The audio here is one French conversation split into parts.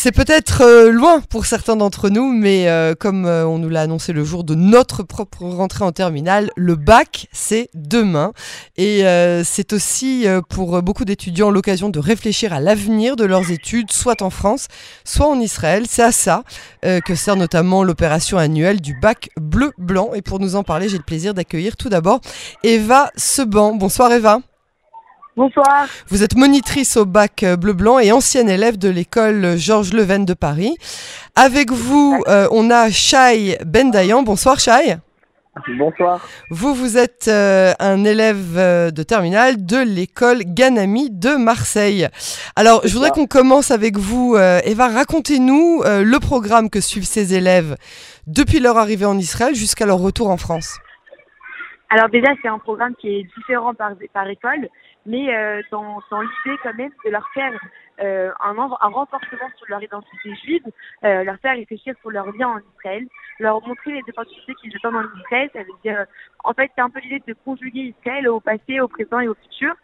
C'est peut-être euh, loin pour certains d'entre nous, mais euh, comme euh, on nous l'a annoncé le jour de notre propre rentrée en terminale, le bac, c'est demain. Et c'est aussi pour beaucoup d'étudiants l'occasion de réfléchir à l'avenir de leurs études, soit en France, soit en Israël. C'est à ça que sert notamment l'opération annuelle du bac bleu-blanc. Et pour nous en parler, j'ai le plaisir d'accueillir tout d'abord Eva Seban. Bonsoir Eva. Bonsoir. Vous êtes monitrice au bac euh, bleu-blanc et ancienne élève de l'école Georges Leven de Paris. Avec vous, euh, on a Shai Bendayan. Bonsoir Shai. Bonsoir. Vous, vous êtes euh, un élève de terminale de l'école Ganami de Marseille. Alors, je voudrais qu'on commence avec vous. Eva, racontez-nous le programme que suivent ces élèves depuis leur arrivée en Israël jusqu'à leur retour en France. Alors déjà, c'est un programme qui est différent par, école mais euh, dans, dans l'idée quand même de leur faire euh, un, un renforcement sur leur identité juive, euh, leur faire réfléchir sur leur lien en Israël, leur montrer les opportunités qu'ils attendent en Israël, ça veut dire, en fait, c'est un peu l'idée de conjuguer Israël au passé, au présent et au futur,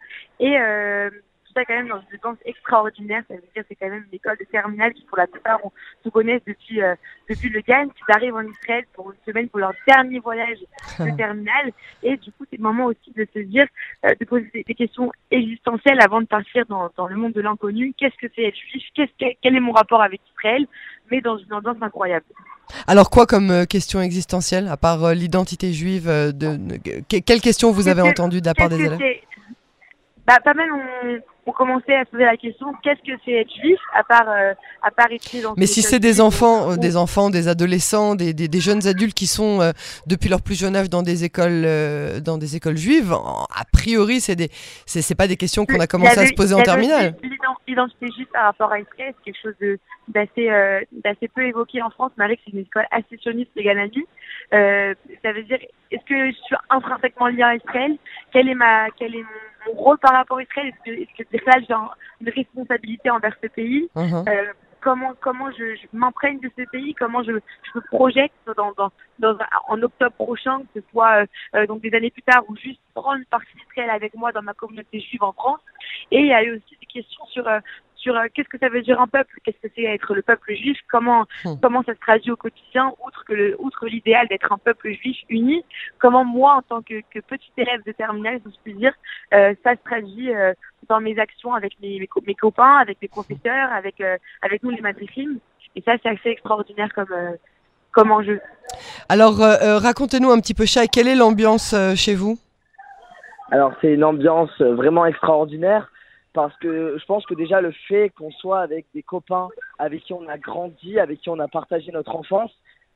euh, ça quand même dans une danse extraordinaire. Ça veut dire c'est quand même une école de terminale qui pour la plupart on, se connaissent depuis euh, depuis le GAN, qui arrivent en Israël pour une semaine pour leur dernier voyage de terminale. Et du coup c'est le moment aussi de se dire, euh, de poser des, questions existentielles avant de partir dans, dans le monde de l'inconnu. Qu'est-ce que c'est être juif? Qu'est-ce quel est mon rapport avec Israël? Mais dans une ambiance incroyable. Alors quoi comme euh, question existentielle, à part l'identité juive de, de, Quelles questions vous avez entendues de la part des élèves? Bah, pas mal ont, ont, commencé à se poser la question qu'est-ce que c'est être juif à part euh, à part ici dans Mais si c'est des enfants, euh, des enfants, des adolescents, des, des, des jeunes adultes qui sont euh, depuis leur plus jeune âge dans des écoles dans des écoles juives, a priori c'est des c'est pas des questions qu'on a commencé à se poser en terminale. L'identité juive par rapport à Israël, c'est quelque chose de d'assez d'assez peu évoqué en France, malgré que c'est une école assez sioniste et Euh, ça veut dire est-ce que je suis intrinsèquement lié à Israël? Quelle est ma quelle est mon mon rôle par rapport à Israël Est-ce que, est j'ai une responsabilité envers ce pays uh-huh. euh, Comment, comment je, m'imprègne de ce pays Comment je, je me projette dans, dans, dans en octobre prochain, que ce soit euh, euh, donc des années plus tard, ou juste prendre partie d'Israël avec moi dans ma communauté juive en France Et il y a eu aussi des questions sur sur euh, qu'est-ce que ça veut dire un peuple, qu'est-ce que c'est être le peuple juif, comment hmm. comment ça se traduit au quotidien, outre que le, outre l'idéal d'être un peuple juif uni, comment moi en tant que, que petit élève de terminale, si je puis dire, euh, ça se traduit euh, dans mes actions avec mes, mes, copains, avec mes professeurs, avec avec nous les matrichines. Et ça c'est assez extraordinaire comme comme enjeu. Alors racontez-nous un petit peu, Chai, quelle est l'ambiance chez vous? Alors c'est une ambiance vraiment extraordinaire parce que je pense que déjà le fait qu'on soit avec des copains avec qui on a grandi, avec qui on a partagé notre enfance,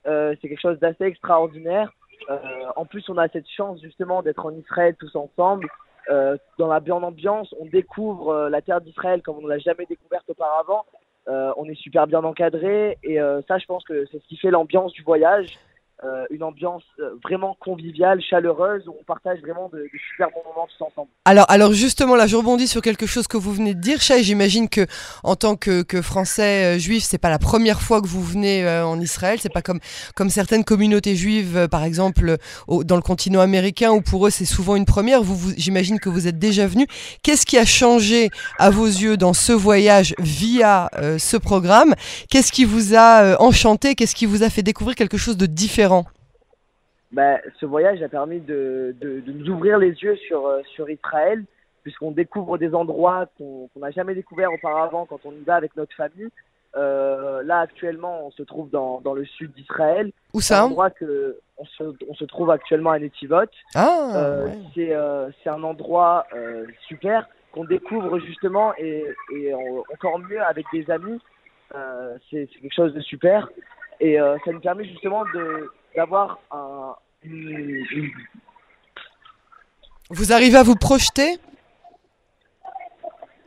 euh, c'est quelque chose d'assez extraordinaire. Euh, en plus, on a cette chance justement d'être en Israël tous ensemble. Euh, dans la bonne ambiance, on découvre euh, la terre d'Israël comme on ne l'a jamais découverte auparavant. Euh, on est super bien encadré et euh, ça, je pense que c'est ce qui fait l'ambiance du voyage. Euh, une ambiance euh, vraiment conviviale, chaleureuse, où on partage vraiment de, super bons moments tous ensemble. Alors, alors justement, là, je rebondis sur quelque chose que vous venez de dire, Chay. J'imagine que en tant que, que Français euh, juif, c'est pas la première fois que vous venez euh, en Israël. C'est pas comme comme certaines communautés juives, par exemple, dans le continent américain, où pour eux c'est souvent une première. Vous j'imagine que vous êtes déjà venu. Qu'est-ce qui a changé à vos yeux dans ce voyage via ce programme? Qu'est-ce qui vous a enchanté? Qu'est-ce qui vous a fait découvrir quelque chose de différent? Bah, ce voyage a permis de, de, de, nous ouvrir les yeux sur, euh, sur Israël, puisqu'on découvre des endroits qu'on n'a jamais découverts auparavant quand on y va avec notre famille. Euh, là, actuellement, on se trouve dans, dans le sud d'Israël. Où ça un endroit que on se, on se trouve actuellement à Netivot. Ah, euh, ouais. C'est euh, un endroit euh, super qu'on découvre justement et, et encore mieux avec des amis. Euh, c'est quelque chose de super. Et ça nous permet justement de, d'avoir un, une, Vous arrivez à vous projeter?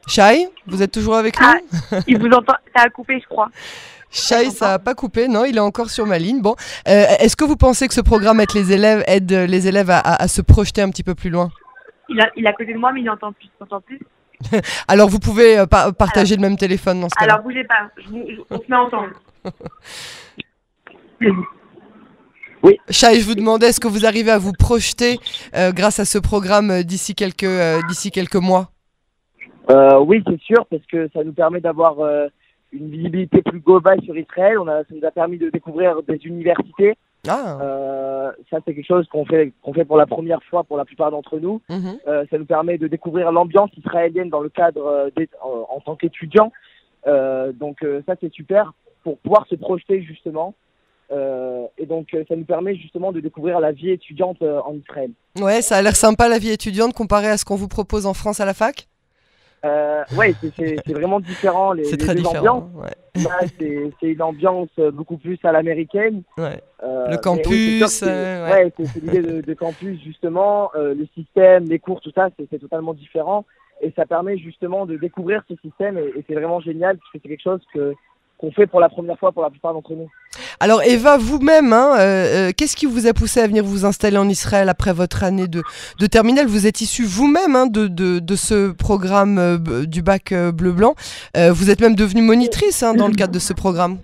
Shai, vous êtes toujours avec nous? Ah, Il vous entend, ça a coupé, je crois. Shai, ça n'a pas coupé, non, il est encore sur ma ligne. Bon, euh, est-ce que vous pensez que ce programme aide les élèves, aide les élèves à, à, à se projeter un petit peu plus loin? Il a, il est à côté de moi, mais il n'entend plus. plus Alors, vous pouvez euh, pa partager alors, le même téléphone dans ce cas-là. Alors, bougez pas, je, je, on se met ensemble. Oui. Chai, je vous demandais, est-ce que vous arrivez à vous projeter euh, grâce à ce programme euh, d'ici quelques, euh, d'ici quelques mois? Oui, c'est sûr, parce que ça nous permet d'avoir une visibilité plus globale sur Israël. On a, ça nous a permis de découvrir des universités. Ah, Euh, ça, c'est quelque chose qu'on fait, qu'on fait pour la première fois pour la plupart d'entre nous. mhm. Euh, ça nous permet de découvrir l'ambiance israélienne dans le cadre des- en, en tant qu'étudiant. Euh, donc ça, c'est super pour pouvoir se projeter justement. Euh, et donc euh, ça nous permet justement de découvrir la vie étudiante euh, en Israël. ouais, ça a l'air sympa la vie étudiante comparée à ce qu'on vous propose en France à la fac. Euh, ouais, c'est- vraiment différent C'est très différent. ouais. Là, c'est une ambiance beaucoup plus à l'américaine. Ouais. Le campus, oui, ouais, c'est l'idée de, de campus justement, le système, les cours, tout ça, c'est c'est totalement différent et ça permet justement de découvrir ce système et, et c'est vraiment génial parce que c'est quelque chose que qu'on fait pour la première fois pour la plupart d'entre nous. Alors Eva, vous-même, hein, euh, euh, qu'est-ce qui vous a poussé à venir vous installer en Israël après votre année de, de terminale? Vous êtes issu vous-même hein, de, de, de ce programme euh, du bac euh, bleu-blanc. Euh, vous êtes même devenue monitrice hein, dans le cadre de ce programme.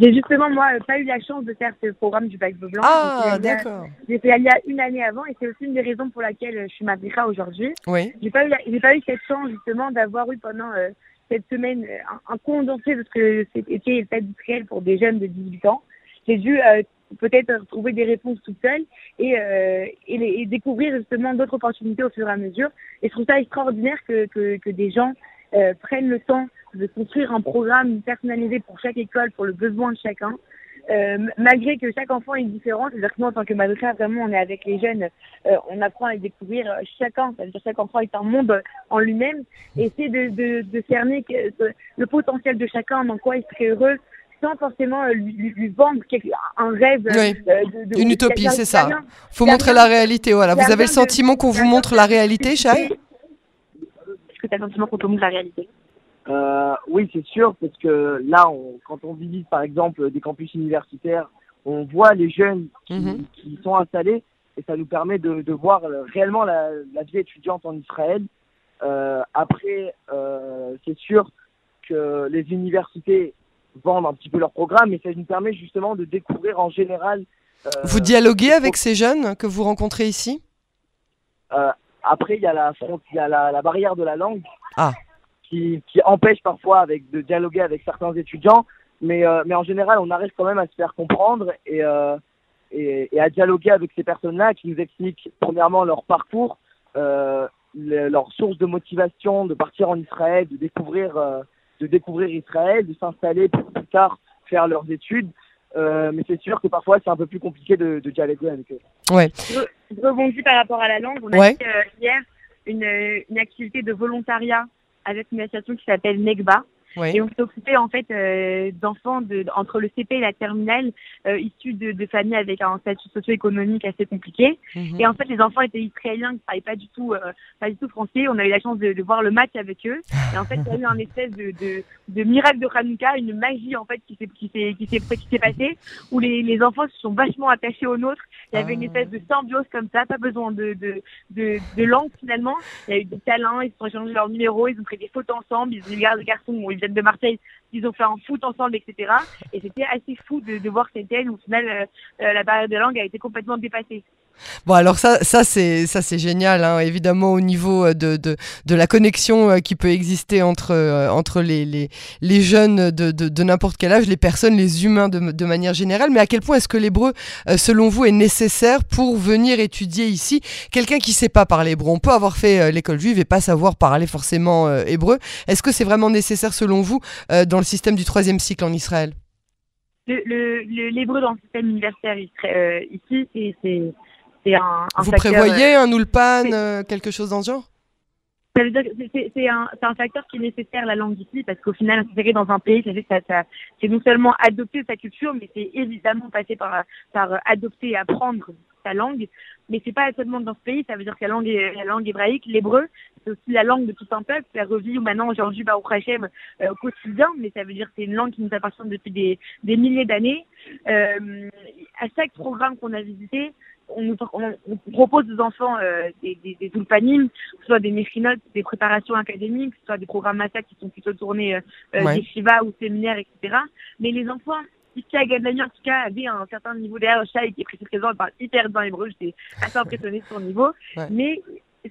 J'ai justement, moi, pas eu la chance de faire ce programme du bac bleu blanc. Ah, J'ai fait Alia- d'accord. Fait Alia une année avant et c'est aussi une des raisons pour laquelle je suis Madricha aujourd'hui. Oui. J'ai pas eu, la- j'ai pas eu cette chance justement d'avoir eu pendant euh, cette semaine euh, un, un condensé de ce que c'était le fait d'Israël pour des jeunes de 18 ans. J'ai dû euh, peut-être trouver des réponses toute seule et, euh, et, et découvrir justement d'autres opportunités au fur et à mesure. Et je trouve ça extraordinaire que, que, que des gens euh, prennent le temps de construire un programme personnalisé pour chaque école, pour le besoin de chacun. Euh, malgré que chaque enfant est différent, c'est-à-dire que moi, en tant que madrika, vraiment, on est avec les jeunes, euh, on apprend à découvrir euh, chacun, c'est-à-dire chaque enfant est un monde en lui-même, et essayer de, de, de cerner que- le potentiel de chacun, dans quoi il serait heureux, sans forcément lui, lui- lui vendre quelque- un rêve. Oui. euh, Une utopie, c'est ça. quelqu'un- Faut montrer la réalité. Voilà. Vous avez le sentiment qu'on vous montre la réalité, Chai Est-ce que tu as le sentiment qu'on te montre la réalité? Euh, oui, c'est sûr, parce que là, on, quand on visite par exemple des campus universitaires, on voit les jeunes qui, qui sont installés et ça nous permet de, de voir euh, réellement la, la vie étudiante en Israël. Euh, après, euh, c'est sûr que les universités vendent un petit peu leur programme, mais ça nous permet justement de découvrir en général. euh, Vous dialoguez avec ces jeunes que vous rencontrez ici? Euh, après, il y a la y a la, la barrière de la langue Ah. Qui, qui empêche parfois avec de dialoguer avec certains étudiants, mais euh, mais en général, on arrive quand même à se faire comprendre et euh, et, et à dialoguer avec ces personnes-là qui nous expliquent premièrement leur parcours, euh, le- leur source de motivation de partir en Israël, de découvrir euh, de découvrir Israël, de s'installer pour plus tard faire leurs études. Euh, mais c'est sûr que parfois c'est un peu plus compliqué de, de dialoguer avec eux. Je rebondis par rapport à la langue. On a Ouais. fait euh, hier une, une activité de volontariat avec une association qui s'appelle Negba. Oui. Et on occupé en fait euh, d'enfants de, entre le CP et la terminale euh, issus de, de familles avec un statut socio-économique assez compliqué. Mhm. Et en fait, les enfants étaient israéliens qui parlaient pas du tout, euh, pas du tout français. On a eu la chance de, de voir le match avec eux. Et en fait, il y a eu un espèce de, de, de miracle de Hanouka, une magie en fait qui s'est qui s'est qui s'est qui s'est passée, où les, les enfants se sont vachement attachés aux nôtres. Il y avait une espèce de symbiose comme ça, pas besoin de de, de, de langue finalement. Il y a eu des talents, ils se sont échangés leurs numéros, ils ont pris des photos ensemble. Ils ont des garçons, bon, ils de Marseille, ils ont fait un foot ensemble, etc. Et c'était assez fou de, voir cette haine où au euh, euh, la barrière de langue a été complètement dépassée. Bon alors ça, ça c'est ça c'est génial, hein, évidemment au niveau euh, de, de, la connexion euh, qui peut exister entre euh, entre les, les, les jeunes de, de, n'importe quel âge, les personnes, les humains de, manière générale. Mais à quel point est-ce que l'hébreu, selon vous, est nécessaire pour venir étudier ici? Quelqu'un qui sait pas parler hébreu, on peut avoir fait l'école juive et pas savoir parler forcément hébreu. Est-ce que c'est vraiment nécessaire selon vous dans le système du troisième cycle en Israël? L'hébreu dans le système universitaire ici, c'est- c'est un, un Vous facteur, euh, prévoyez un ulpan, euh, quelque chose dans ce genre? Ça veut dire c'est- un, c'est un facteur qui est nécessaire la langue ici parce qu'au final s'insérer dans un pays, ça ça, ça- c'est non seulement adopter sa culture, mais c'est évidemment passer par, par euh, adopter et apprendre sa langue. Mais c'est pas seulement dans ce pays, ça veut dire que la langue, est- la langue hébraïque, l'hébreu, c'est aussi la langue de tout un peuple. Ça revit maintenant aujourd'hui Baruch Hashem euh, au quotidien, mais ça veut dire que c'est une langue qui nous appartient depuis des, des milliers d'années. Euh, à chaque programme qu'on a visité, on, nous, on, on propose aux enfants euh, des, des, des ulpanim, que ce soit des méchinotes, des préparations académiques, que ce soit des programmes ASA qui sont plutôt tournés euh, euh, Ouais. des shivas ou séminaires, etc. Mais les enfants, ici à Gadlani, en tout cas, avaient un certain niveau. Chai qui est très présent, parle hyper bien hébreu, j'étais assez impressionnée de son niveau. Ouais. Mais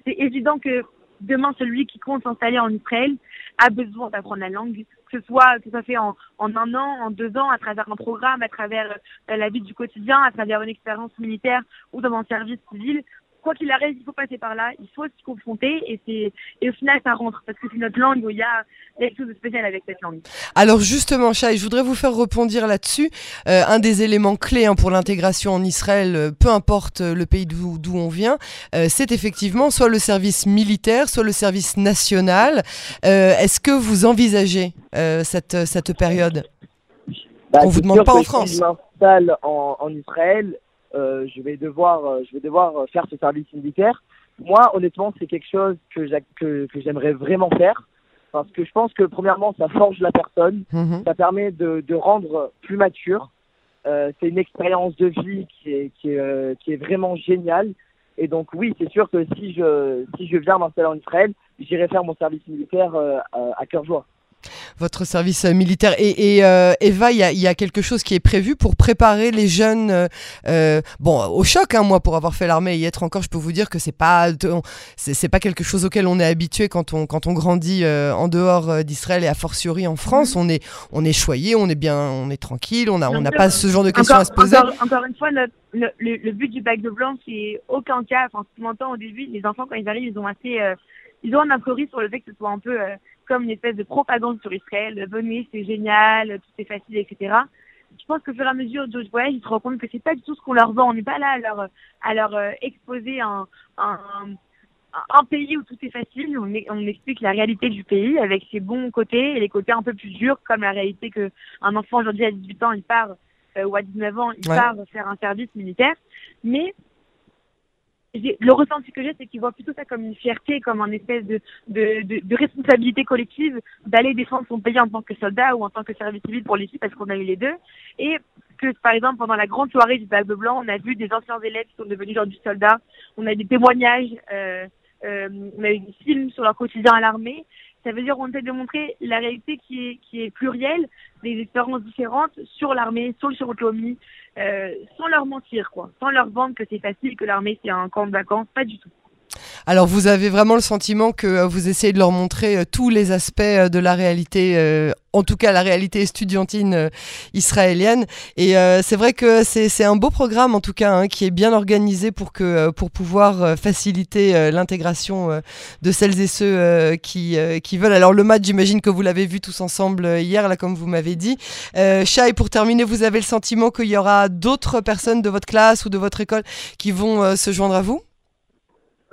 c'est évident que demain, celui qui compte s'installer en Israël a besoin d'apprendre la langue, ce soit fait en, en un an, en deux ans, à travers un programme, à travers la vie du quotidien, à travers une expérience militaire ou dans un service civil quoi qu'il arrive, il faut passer par là, il faut s'y confronter et c'est et au final ça rentre parce que c'est notre langue où il y a quelque chose de spécial avec cette langue. Alors justement, Chai, je voudrais vous faire répondre là-dessus. Euh, un des éléments clés hein, pour l'intégration en Israël, euh, peu importe euh, le pays d'où on vient, c'est effectivement soit le service militaire, soit le service national. Est-ce que vous envisagez cette, cette période? Bah, On vous demande pas en France. En, en Israël, euh, je vais devoir, euh, je vais devoir euh, faire ce service militaire. Moi, honnêtement, c'est quelque chose que, que, que j'aimerais vraiment faire parce que je pense que premièrement, ça forge la personne, mhm. ça permet de, de, rendre plus mature. Euh, c'est une expérience de vie qui est, qui est, qui est vraiment géniale. Et donc oui, c'est sûr que si je, si je viens m'installer en Israël, j'irai faire mon service militaire à cœur joie votre service euh, militaire. Et, euh, Eva, il y a, quelque chose qui est prévu pour préparer les jeunes, euh, bon, au choc. Hein, moi, pour avoir fait l'armée et y être encore, je peux vous dire que c'est pas, c'est pas quelque chose auquel on est habitué quand on quand on grandit en dehors d'Israël et a fortiori en France. Mhm. On est on est choyé, on est bien, on est tranquille, on a on n'a pas ce genre de questions à se poser. Encore, une fois, le, but du bac de blanc, c'est aucun cas. Enfin, ce qu'on au début, les enfants quand ils arrivent, ils ont assez, ils ont un a priori sur le fait que ce soit un peu comme une espèce de propagande sur Israël. Venez, c'est génial, tout est facile, etc. Je pense qu'au fur et à mesure du voyage, ils se rendent compte que c'est pas du tout ce qu'on leur vend. On n'est pas là à leur, à leur euh, exposer un, un, un, pays où tout est facile. On, on, explique la réalité du pays avec ses bons côtés et les côtés un peu plus durs, comme la réalité que un enfant aujourd'hui à 18 ans, il part euh, ou à 19 ans, il part faire un service militaire. Mais le ressenti que j'ai, c'est qu'ils voient plutôt ça comme une fierté, comme un espèce de, de, de, de responsabilité collective d'aller défendre son pays en tant que soldat ou en tant que service civil pour l'équipe, parce qu'on a eu les deux. Et que, par exemple, pendant la grande soirée du Bac Blanc, on a vu des anciens élèves qui sont devenus genre du soldat, on a des témoignages, euh, euh, on a eu des films sur leur quotidien à l'armée. Ça veut dire qu'on essaie de montrer la réalité qui est, qui est plurielle, des expériences différentes sur l'armée, sur le surautonomie, euh, sans leur mentir, quoi. Sans leur vendre que c'est facile, que l'armée c'est un camp de vacances, pas du tout. Alors vous avez vraiment le sentiment que euh, vous essayez de leur montrer euh, tous les aspects de la réalité, en tout cas la réalité estudiantine israélienne. Et c'est vrai que c'est un beau programme en tout cas hein, qui est bien organisé pour, que, pour pouvoir faciliter l'intégration de celles et ceux qui, qui veulent. Alors le match, j'imagine que vous l'avez vu tous ensemble hier, là comme vous m'avez dit. Shai, pour terminer, vous avez le sentiment qu'il y aura d'autres personnes de votre classe ou de votre école qui vont se joindre à vous?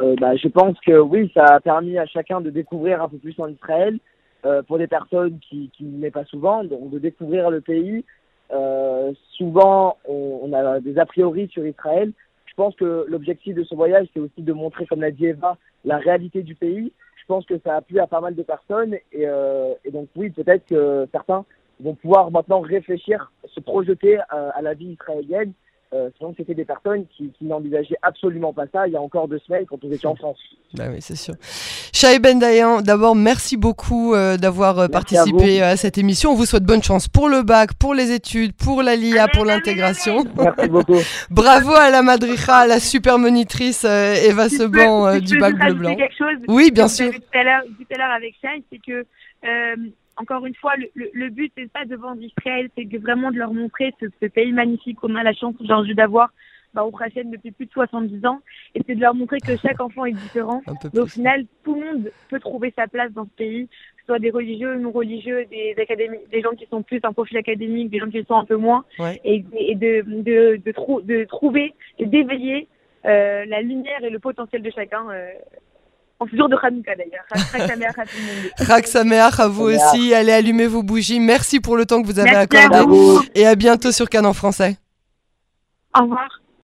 Euh, bah, je pense que oui, ça a permis à chacun de découvrir un peu plus en Israël, euh, pour des personnes qui, qui n'est pas souvent, donc de découvrir le pays. Euh, souvent, on, a des a priori sur Israël. Je pense que l'objectif de ce voyage, c'est aussi de montrer, comme l'a dit Eva, la réalité du pays. Je pense que ça a plu à pas mal de personnes et, donc oui, peut-être que certains vont pouvoir maintenant réfléchir, se projeter à la vie israélienne euh, sinon, c'était des personnes qui, qui n'envisageaient absolument pas ça il y a encore deux semaines quand on était en France. Bah oui, c'est sûr. Chahi Bendayan, d'abord, merci beaucoup euh, d'avoir euh, participé à, cette émission. On vous souhaite bonne chance pour le bac, pour les études, pour la LIA, pour l'intégration. Merci beaucoup. Bravo à la madricha, à la super monitrice Eva Seban du bac bleu blanc. Quelque chose oui, bien sûr. Tout à l'heure avec Chahi, c'est que encore une fois, le, le, le but, c'est pas de vendre Israël, c'est vraiment de leur montrer ce, ce pays magnifique qu'on a la chance aujourd'hui d'avoir bah, au Prachen depuis plus de 70 ans. Et c'est de leur montrer que chaque enfant est différent. Au final, tout le monde peut trouver sa place dans ce pays, que ce soit des religieux, non religieux, des académiques, des gens qui sont plus un profil académique, des gens qui sont un peu moins. Et, et, de, de, de, de trouver et d'éveiller euh, la lumière et le potentiel de chacun. Euh, en jour de Hanouka d'ailleurs. Chag Sameach à vous aussi. Allez allumer vos bougies. Merci pour le temps que vous avez accordé. Et à bientôt sur Canon Français. Au revoir.